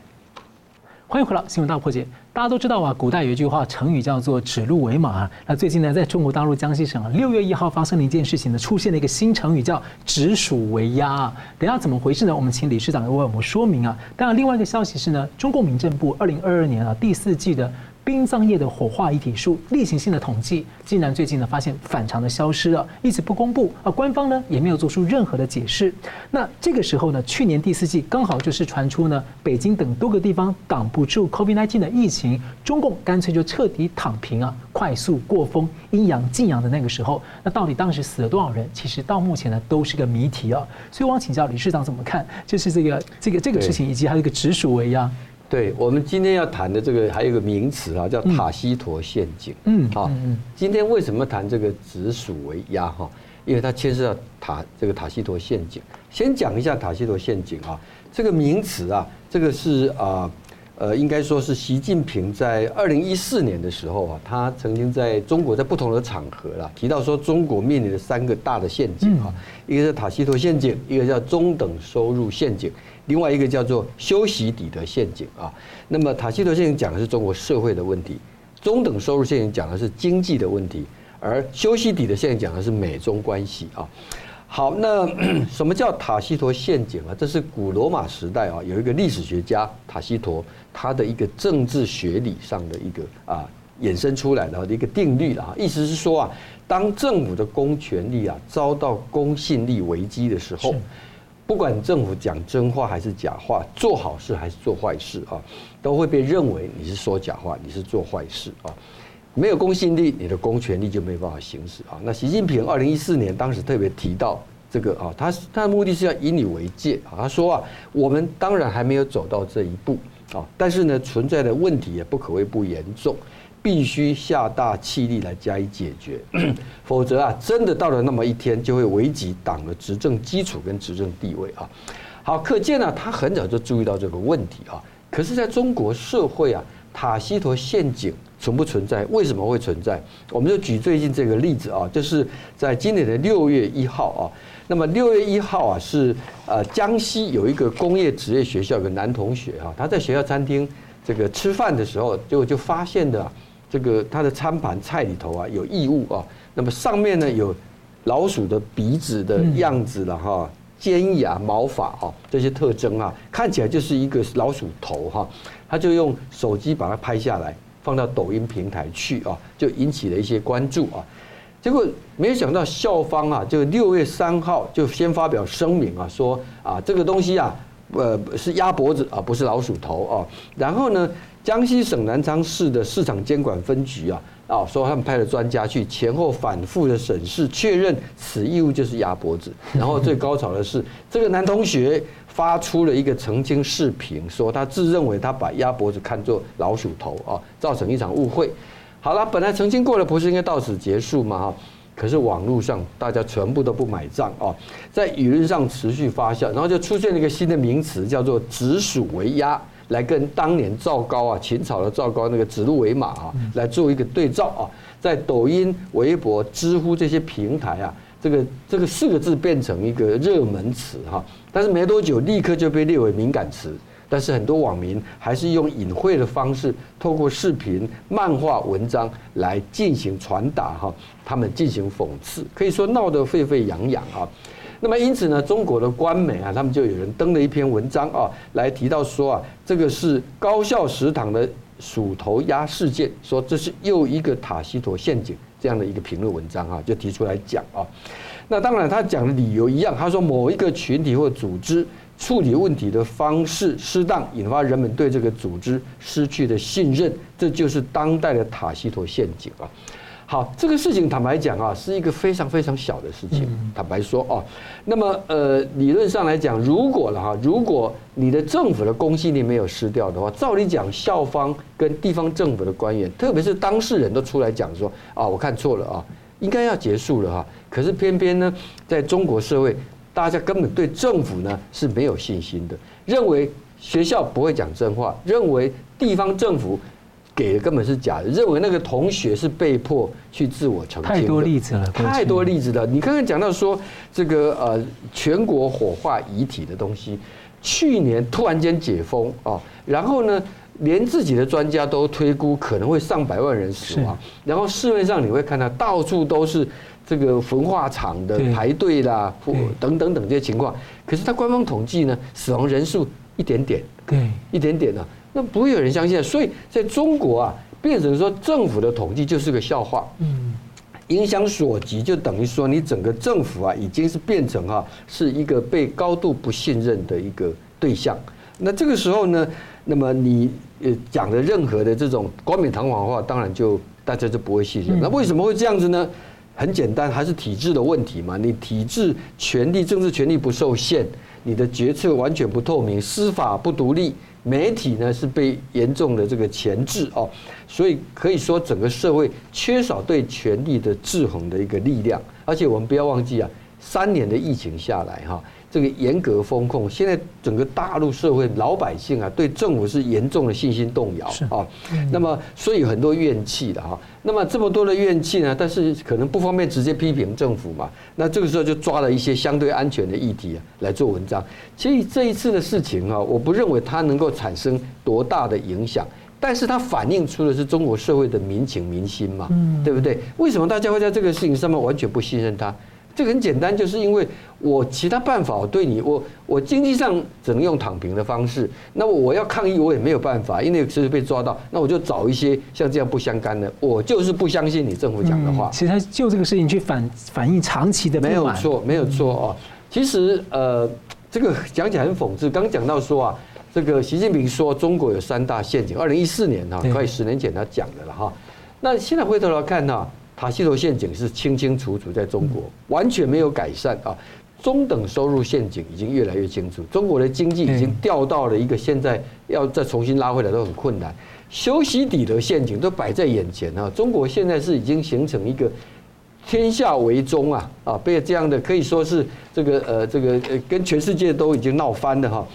Speaker 3: 欢迎回到新闻大破解。大家都知道啊，古代有一句话成语叫做“指鹿为马”啊。那最近呢，在中国大陆江西省啊，六月一号发生了一件事情呢，出现了一个新成语叫“指鼠为鸭”。等下怎么回事呢？我们请理事长为我们说明啊。当然，另外一个消息是呢，中共民政部二零二二年啊第四季的。殡葬业的火化遗体数例行性的统计，竟然最近呢发现反常的消失了，一直不公布，而官方呢也没有做出任何的解释。那这个时候呢，去年第四季刚好就是传出呢，北京等多个地方挡不住 COVID-19 的疫情，中共干脆就彻底躺平啊，快速过风，阴阳静阳的那个时候，那到底当时死了多少人？其实到目前呢都是个谜题啊。所以我想请教李市长怎么看，就是这个这个这个事情，以及还有一个直属为鸭。
Speaker 1: 对，我们今天要谈的这个还有一个名词啊，叫塔西佗陷阱。嗯，好，今天为什么谈这个指鼠为鸭哈？因为它牵涉到塔这个塔西佗陷阱。先讲一下塔西佗陷阱啊，这个名词啊，这个是啊呃，应该说是习近平在二零一四年的时候啊，他曾经在中国在不同的场合啦提到说，中国面临的三个大的陷阱啊，一个是塔西佗陷阱，一个叫中等收入陷阱。另外一个叫做修昔底德陷阱啊，那么塔西佗陷阱讲的是中国社会的问题，中等收入陷阱讲的是经济的问题，而修昔底德陷阱讲的是美中关系啊。好，那 什么叫塔西佗陷阱啊？这是古罗马时代啊，有一个历史学家塔西佗他的一个政治学理上的一个啊衍生出来的一个定律了啊，意思是说啊，当政府的公权力啊遭到公信力危机的时候。不管政府讲真话还是假话，做好事还是做坏事啊，都会被认为你是说假话，你是做坏事啊。没有公信力，你的公权力就没办法行使啊。那习近平二零一四年当时特别提到这个啊，他他的目的是要以你为戒啊。他说啊，我们当然还没有走到这一步啊，但是呢，存在的问题也不可谓不严重。必须下大气力来加以解决，否则啊，真的到了那么一天，就会危及党的执政基础跟执政地位啊。好，可见呢，他很早就注意到这个问题啊。可是，在中国社会啊，塔西佗陷阱存不存在？为什么会存在？我们就举最近这个例子啊，就是在今年的六月一号啊。那么六月一号啊，是呃江西有一个工业职业学校有个男同学啊，他在学校餐厅这个吃饭的时候，就就发现的。这个它的餐盘菜里头啊有异物啊，那么上面呢有老鼠的鼻子的样子了哈，尖牙毛发啊这些特征啊，看起来就是一个老鼠头哈，他就用手机把它拍下来，放到抖音平台去啊，就引起了一些关注啊，结果没有想到校方啊，就六月三号就先发表声明啊，说啊这个东西啊，呃是鸭脖子啊，不是老鼠头啊，然后呢。江西省南昌市的市场监管分局啊，啊，说他们派了专家去前后反复的审视，确认此异物就是鸭脖子。然后最高潮的是，这个男同学发出了一个澄清视频，说他自认为他把鸭脖子看作老鼠头啊，造成一场误会。好了，本来澄清过了，不是应该到此结束吗？哈，可是网络上大家全部都不买账啊，在舆论上持续发酵，然后就出现了一个新的名词，叫做“指鼠为鸭”。来跟当年赵高啊，秦朝的赵高那个指鹿为马啊，来做一个对照啊，在抖音、微博、知乎这些平台啊，这个这个四个字变成一个热门词哈，但是没多久立刻就被列为敏感词，但是很多网民还是用隐晦的方式，透过视频、漫画、文章来进行传达哈，他们进行讽刺，可以说闹得沸沸扬扬啊。那么因此呢，中国的官媒啊，他们就有人登了一篇文章啊，来提到说啊，这个是高校食堂的鼠头鸭事件，说这是又一个塔西佗陷阱这样的一个评论文章啊，就提出来讲啊。那当然他讲的理由一样，他说某一个群体或组织处理问题的方式适当，引发人们对这个组织失去的信任，这就是当代的塔西佗陷阱啊。好，这个事情坦白讲啊，是一个非常非常小的事情。坦白说哦，那么呃，理论上来讲，如果了哈，如果你的政府的公信力没有失掉的话，照理讲，校方跟地方政府的官员，特别是当事人都出来讲说啊，我看错了啊，应该要结束了哈。可是偏偏呢，在中国社会，大家根本对政府呢是没有信心的，认为学校不会讲真话，认为地方政府。给的根本是假的，认为那个同学是被迫去自我澄清。
Speaker 3: 太多例子了，
Speaker 1: 太多例子了。你刚刚讲到说这个呃全国火化遗体的东西，去年突然间解封啊，然后呢，连自己的专家都推估可能会上百万人死亡，然后市面上你会看到到处都是这个焚化厂的排队啦，或等等等这些情况。可是他官方统计呢，死亡人数一点点，对，一点点呢。那不会有人相信，所以在中国啊，变成说政府的统计就是个笑话。嗯，影响所及，就等于说你整个政府啊，已经是变成啊，是一个被高度不信任的一个对象。那这个时候呢，那么你呃讲的任何的这种冠冕堂皇的话，当然就大家就不会信任。那为什么会这样子呢？很简单，还是体制的问题嘛。你体制权力、政治权力不受限，你的决策完全不透明，司法不独立。媒体呢是被严重的这个钳制哦，所以可以说整个社会缺少对权力的制衡的一个力量，而且我们不要忘记啊，三年的疫情下来哈。这个严格风控，现在整个大陆社会老百姓啊，对政府是严重的信心动摇啊。那么，所以有很多怨气的哈。那么这么多的怨气呢，但是可能不方便直接批评政府嘛。那这个时候就抓了一些相对安全的议题啊来做文章。其实这一次的事情啊，我不认为它能够产生多大的影响，但是它反映出的是中国社会的民情民心嘛，对不对？为什么大家会在这个事情上面完全不信任他？这个很简单，就是因为我其他办法，我对你，我我经济上只能用躺平的方式，那么我要抗议，我也没有办法，因为是被抓到，那我就找一些像这样不相干的，我就是不相信你政府讲的话。
Speaker 3: 其实他就这个事情去反反映长期的
Speaker 1: 没有错，没有错哦。其实呃，这个讲起来很讽刺，刚讲到说啊，这个习近平说中国有三大陷阱，二零一四年哈，快十年前他讲的了哈。那现在回头来看呢？塔西佗陷阱是清清楚楚在中国完全没有改善啊，中等收入陷阱已经越来越清楚，中国的经济已经掉到了一个现在要再重新拉回来都很困难，修昔底德陷阱都摆在眼前啊，中国现在是已经形成一个天下为中啊啊，被这样的可以说是这个呃这个呃跟全世界都已经闹翻了哈。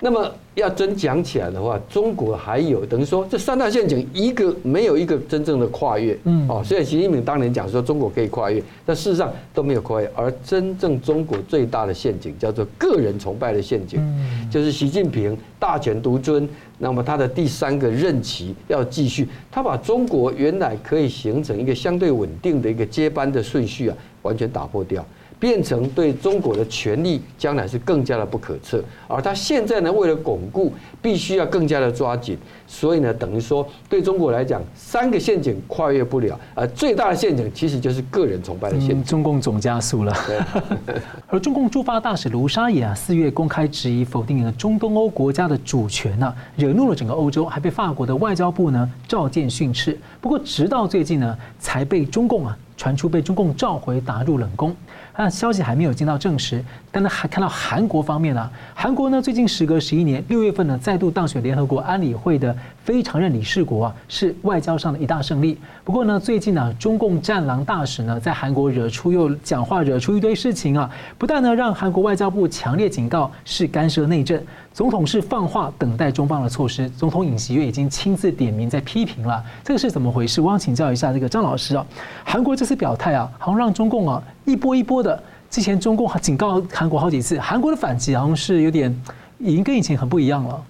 Speaker 1: 那么要真讲起来的话，中国还有等于说这三大陷阱一个没有一个真正的跨越，嗯，哦，虽然习近平当年讲说中国可以跨越，但事实上都没有跨越。而真正中国最大的陷阱叫做个人崇拜的陷阱，就是习近平大权独尊，那么他的第三个任期要继续，他把中国原来可以形成一个相对稳定的一个接班的顺序啊，完全打破掉。变成对中国的权力将来是更加的不可测，而他现在呢，为了巩固，必须要更加的抓紧，所以呢，等于说对中国来讲，三个陷阱跨越不了，而最大的陷阱其实就是个人崇拜的陷阱。
Speaker 3: 中共总加速了。而中共驻法大使卢沙野啊，四月公开质疑否定了中东欧国家的主权呢，惹怒了整个欧洲，还被法国的外交部呢召见训斥。不过直到最近呢，才被中共啊传出被中共召回打入冷宫。那消息还没有进到证实，但呢还看到韩国方面啊，韩国呢最近时隔十一年，六月份呢再度当选联合国安理会的非常任理事国啊，是外交上的一大胜利。不过呢，最近呢，中共战狼大使呢在韩国惹出又讲话惹出一堆事情啊，不但呢让韩国外交部强烈警告是干涉内政，总统是放话等待中方的措施，总统尹锡悦已经亲自点名在批评了，这个是怎么回事？我想请教一下这个张老师啊，韩国这次表态啊，好像让中共啊一波一波的，之前中共警告韩国好几次，韩国的反击好像是有点已经跟以前很不一样了。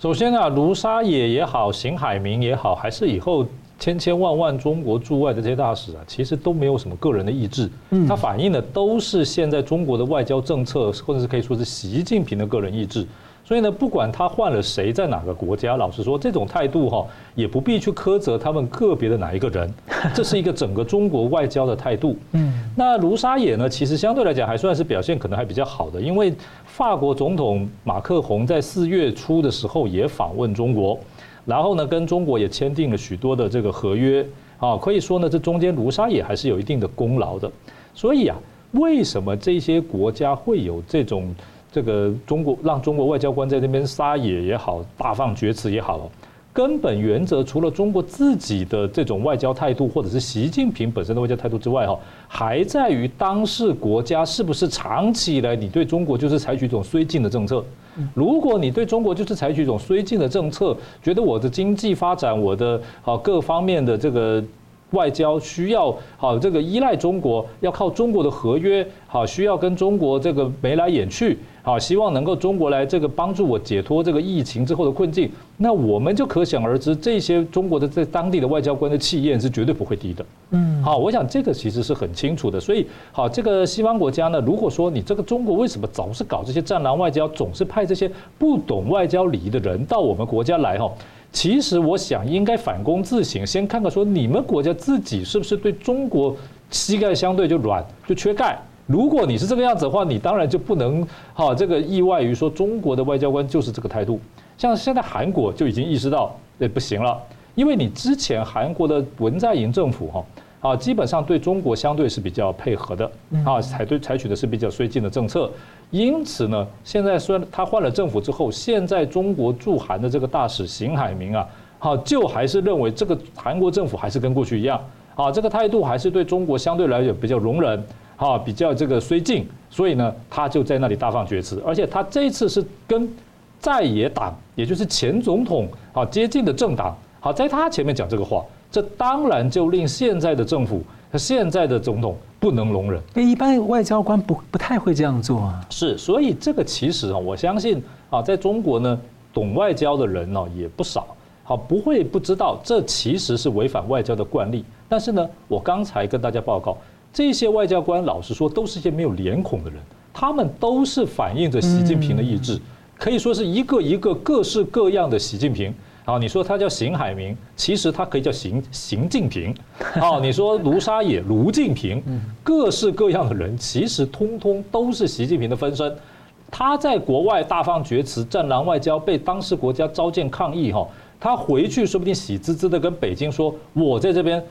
Speaker 2: 首先啊，卢沙野也好，邢海明也好，还是以后千千万万中国驻外的这些大使啊，其实都没有什么个人的意志，嗯，它反映的都是现在中国的外交政策，或者是可以说是习近平的个人意志。所以呢，不管他换了谁在哪个国家，老实说，这种态度哈，也不必去苛责他们个别的哪一个人，这是一个整个中国外交的态度。嗯，那卢沙野呢，其实相对来讲还算是表现可能还比较好的，因为法国总统马克宏在四月初的时候也访问中国，然后呢，跟中国也签订了许多的这个合约啊，可以说呢，这中间卢沙野还是有一定的功劳的。所以啊，为什么这些国家会有这种？这个中国让中国外交官在那边撒野也好，大放厥词也好，根本原则除了中国自己的这种外交态度，或者是习近平本身的外交态度之外，哈，还在于当事国家是不是长期以来你对中国就是采取一种绥靖的政策。如果你对中国就是采取一种绥靖的政策，觉得我的经济发展，我的啊各方面的这个。外交需要好，这个依赖中国，要靠中国的合约，好，需要跟中国这个眉来眼去，好，希望能够中国来这个帮助我解脱这个疫情之后的困境，那我们就可想而知，这些中国的在当地的外交官的气焰是绝对不会低的。嗯，好，我想这个其实是很清楚的，所以好，这个西方国家呢，如果说你这个中国为什么总是搞这些战狼外交，总是派这些不懂外交礼仪的人到我们国家来哈？其实我想应该反躬自省，先看看说你们国家自己是不是对中国膝盖相对就软就缺钙。如果你是这个样子的话，你当然就不能哈这个意外于说中国的外交官就是这个态度。像现在韩国就已经意识到哎不行了，因为你之前韩国的文在寅政府哈基本上对中国相对是比较配合的啊采对采取的是比较绥靖的政策。因此呢，现在虽然他换了政府之后，现在中国驻韩的这个大使邢海明啊，好，就还是认为这个韩国政府还是跟过去一样，啊，这个态度还是对中国相对来讲比较容忍，啊，比较这个绥靖，所以呢，他就在那里大放厥词，而且他这一次是跟在野党，也就是前总统啊接近的政党，好，在他前面讲这个话，这当然就令现在的政府。和现在的总统不能容忍，
Speaker 3: 一般外交官不不太会这样做啊。
Speaker 2: 是，所以这个其实啊，我相信啊，在中国呢，懂外交的人呢也不少，好，不会不知道这其实是违反外交的惯例。但是呢，我刚才跟大家报告，这些外交官老实说都是一些没有脸孔的人，他们都是反映着习近平的意志，可以说是一个一个各式各样的习近平。好，你说他叫邢海明，其实他可以叫邢邢近平。哦，你说卢沙野、卢敬平，各式各样的人，其实通通都是习近平的分身。他在国外大放厥词、战狼外交，被当时国家召见抗议。哈，他回去说不定喜滋滋的跟北京说：“我在这边，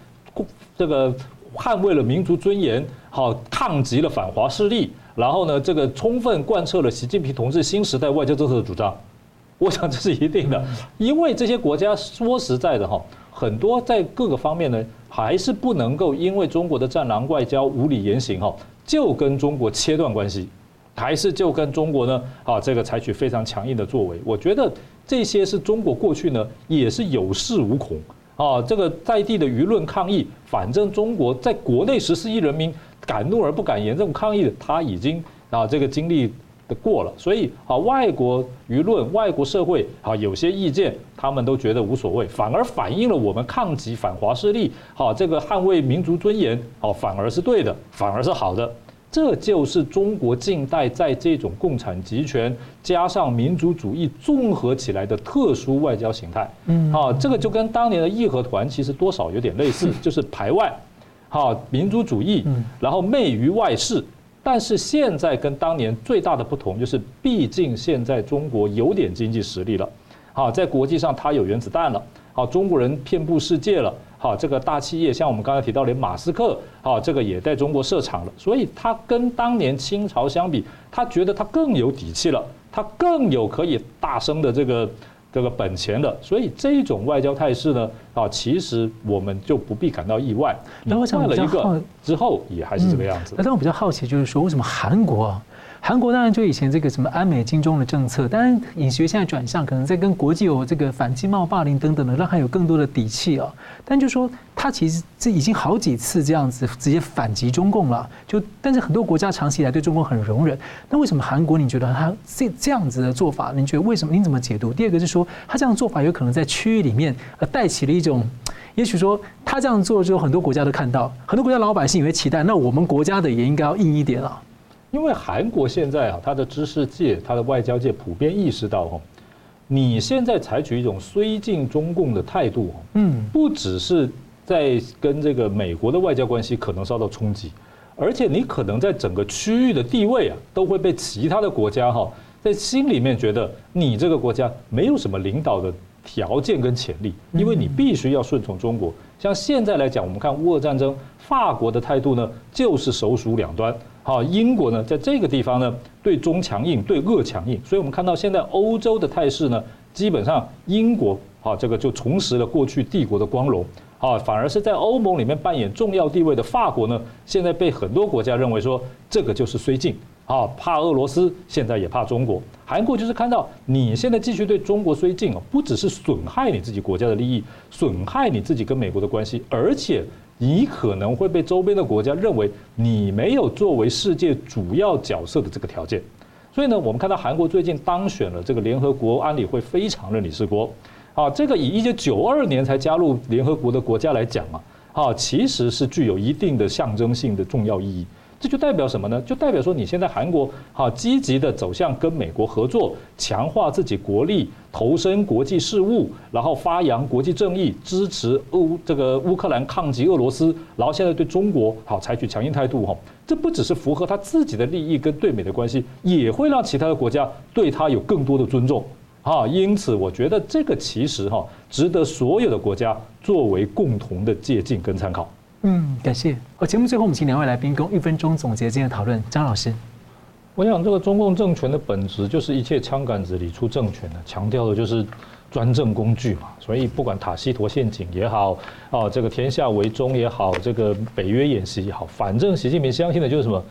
Speaker 2: 这个捍卫了民族尊严，好抗击了反华势力，然后呢，这个充分贯彻了习近平同志新时代外交政策的主张。”我想这是一定的，因为这些国家说实在的哈，很多在各个方面呢，还是不能够因为中国的战狼外交无理言行哈，就跟中国切断关系，还是就跟中国呢啊这个采取非常强硬的作为。我觉得这些是中国过去呢也是有恃无恐啊，这个在地的舆论抗议，反正中国在国内十四亿人民敢怒而不敢言，这种抗议他已经啊这个经历。的过了，所以啊，外国舆论、外国社会啊，有些意见他们都觉得无所谓，反而反映了我们抗击反华势力，好，这个捍卫民族尊严，好，反而是对的，反而是好的。这就是中国近代在这种共产集权加上民族主义综合起来的特殊外交形态。嗯，啊，这个就跟当年的义和团其实多少有点类似，就是排外，好，民族主义，然后媚于外事。但是现在跟当年最大的不同就是，毕竟现在中国有点经济实力了，好，在国际上它有原子弹了，好，中国人遍布世界了，好，这个大企业像我们刚才提到连马斯克，好，这个也在中国设厂了，所以他跟当年清朝相比，他觉得他更有底气了，他更有可以大声的这个。这个本钱的，所以这种外交态势呢，啊，其实我们就不必感到意外。那我想换了一个之后，也还是这个样子。
Speaker 3: 那但我比较好奇，就是说，为什么韩国？韩国当然就以前这个什么安美金中的政策，当然尹学现在转向，可能在跟国际有这个反经贸霸凌等等的，让他有更多的底气啊。但就说他其实这已经好几次这样子直接反击中共了，就但是很多国家长期以来对中国很容忍，那为什么韩国你觉得他这这样子的做法，你觉得为什么？你怎么解读？第二个是说他这样做法有可能在区域里面呃带起了一种，也许说他这样做之后，很多国家都看到，很多国家老百姓也会期待，那我们国家的也应该要硬一点啊。
Speaker 2: 因为韩国现在啊，它的知识界、它的外交界普遍意识到哦，你现在采取一种绥靖中共的态度，嗯，不只是在跟这个美国的外交关系可能受到冲击，而且你可能在整个区域的地位啊，都会被其他的国家哈，在心里面觉得你这个国家没有什么领导的条件跟潜力，因为你必须要顺从中国。像现在来讲，我们看乌俄战争，法国的态度呢，就是首鼠两端。好，英国呢，在这个地方呢，对中强硬，对俄强硬。所以我们看到现在欧洲的态势呢，基本上英国啊，这个就重拾了过去帝国的光荣。啊，反而是在欧盟里面扮演重要地位的法国呢，现在被很多国家认为说，这个就是绥靖。啊，怕俄罗斯，现在也怕中国。韩国就是看到你现在继续对中国绥靖啊，不只是损害你自己国家的利益，损害你自己跟美国的关系，而且你可能会被周边的国家认为你没有作为世界主要角色的这个条件。所以呢，我们看到韩国最近当选了这个联合国安理会非常任理事国。啊，这个以一九九二年才加入联合国的国家来讲啊，啊，其实是具有一定的象征性的重要意义。这就代表什么呢？就代表说，你现在韩国哈积极的走向跟美国合作，强化自己国力，投身国际事务，然后发扬国际正义，支持乌这个乌克兰抗击俄罗斯，然后现在对中国好采取强硬态度哈。这不只是符合他自己的利益跟对美的关系，也会让其他的国家对他有更多的尊重啊。因此，我觉得这个其实哈值得所有的国家作为共同的借鉴跟参考。
Speaker 3: 嗯，感谢。好，节目最后我们请两位来宾共一分钟总结今天的讨论。张老师，
Speaker 2: 我想这个中共政权的本质就是一切枪杆子里出政权的，强调的就是专政工具嘛。所以不管塔西佗陷阱也好，啊，这个天下为中也好，这个北约演习也好，反正习近平相信的就是什么，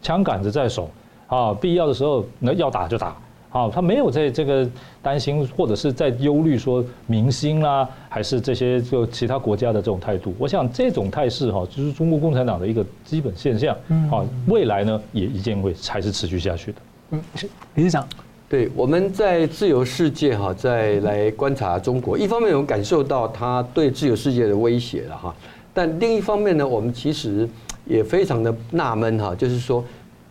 Speaker 2: 枪杆子在手，啊，必要的时候那要打就打。啊，他没有在这个担心，或者是在忧虑说明星啦，还是这些就其他国家的这种态度。我想这种态势哈，就是中国共产党的一个基本现象。嗯，好，未来呢也一定会还是持续下去的。
Speaker 3: 嗯，是理事长。
Speaker 1: 对，我们在自由世界哈，再来观察中国，一方面我们感受到他对自由世界的威胁了哈，但另一方面呢，我们其实也非常的纳闷哈，就是说。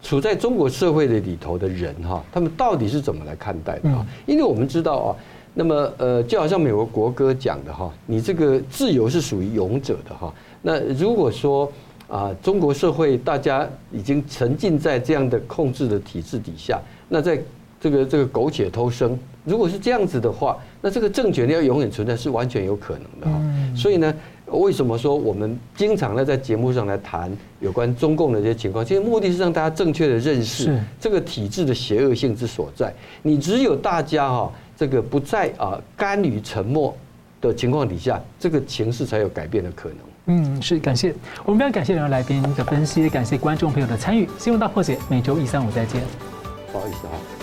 Speaker 1: 处在中国社会的里头的人哈，他们到底是怎么来看待的啊？因为我们知道啊，那么呃，就好像美国国歌讲的哈，你这个自由是属于勇者的哈。那如果说啊，中国社会大家已经沉浸在这样的控制的体制底下，那在这个这个苟且偷生，如果是这样子的话，那这个政权要永远存在是完全有可能的哈。所以呢。为什么说我们经常呢在节目上来谈有关中共的这些情况？其实目的是让大家正确的认识这个体制的邪恶性之所在。你只有大家哈这个不再啊甘于沉默的情况底下，这个情势才有改变的可能。
Speaker 3: 嗯，是感谢我们非常感谢两位来宾的分析，也感谢观众朋友的参与。新闻大破解每周一、三、五再见。
Speaker 1: 不好意思哈。
Speaker 3: 如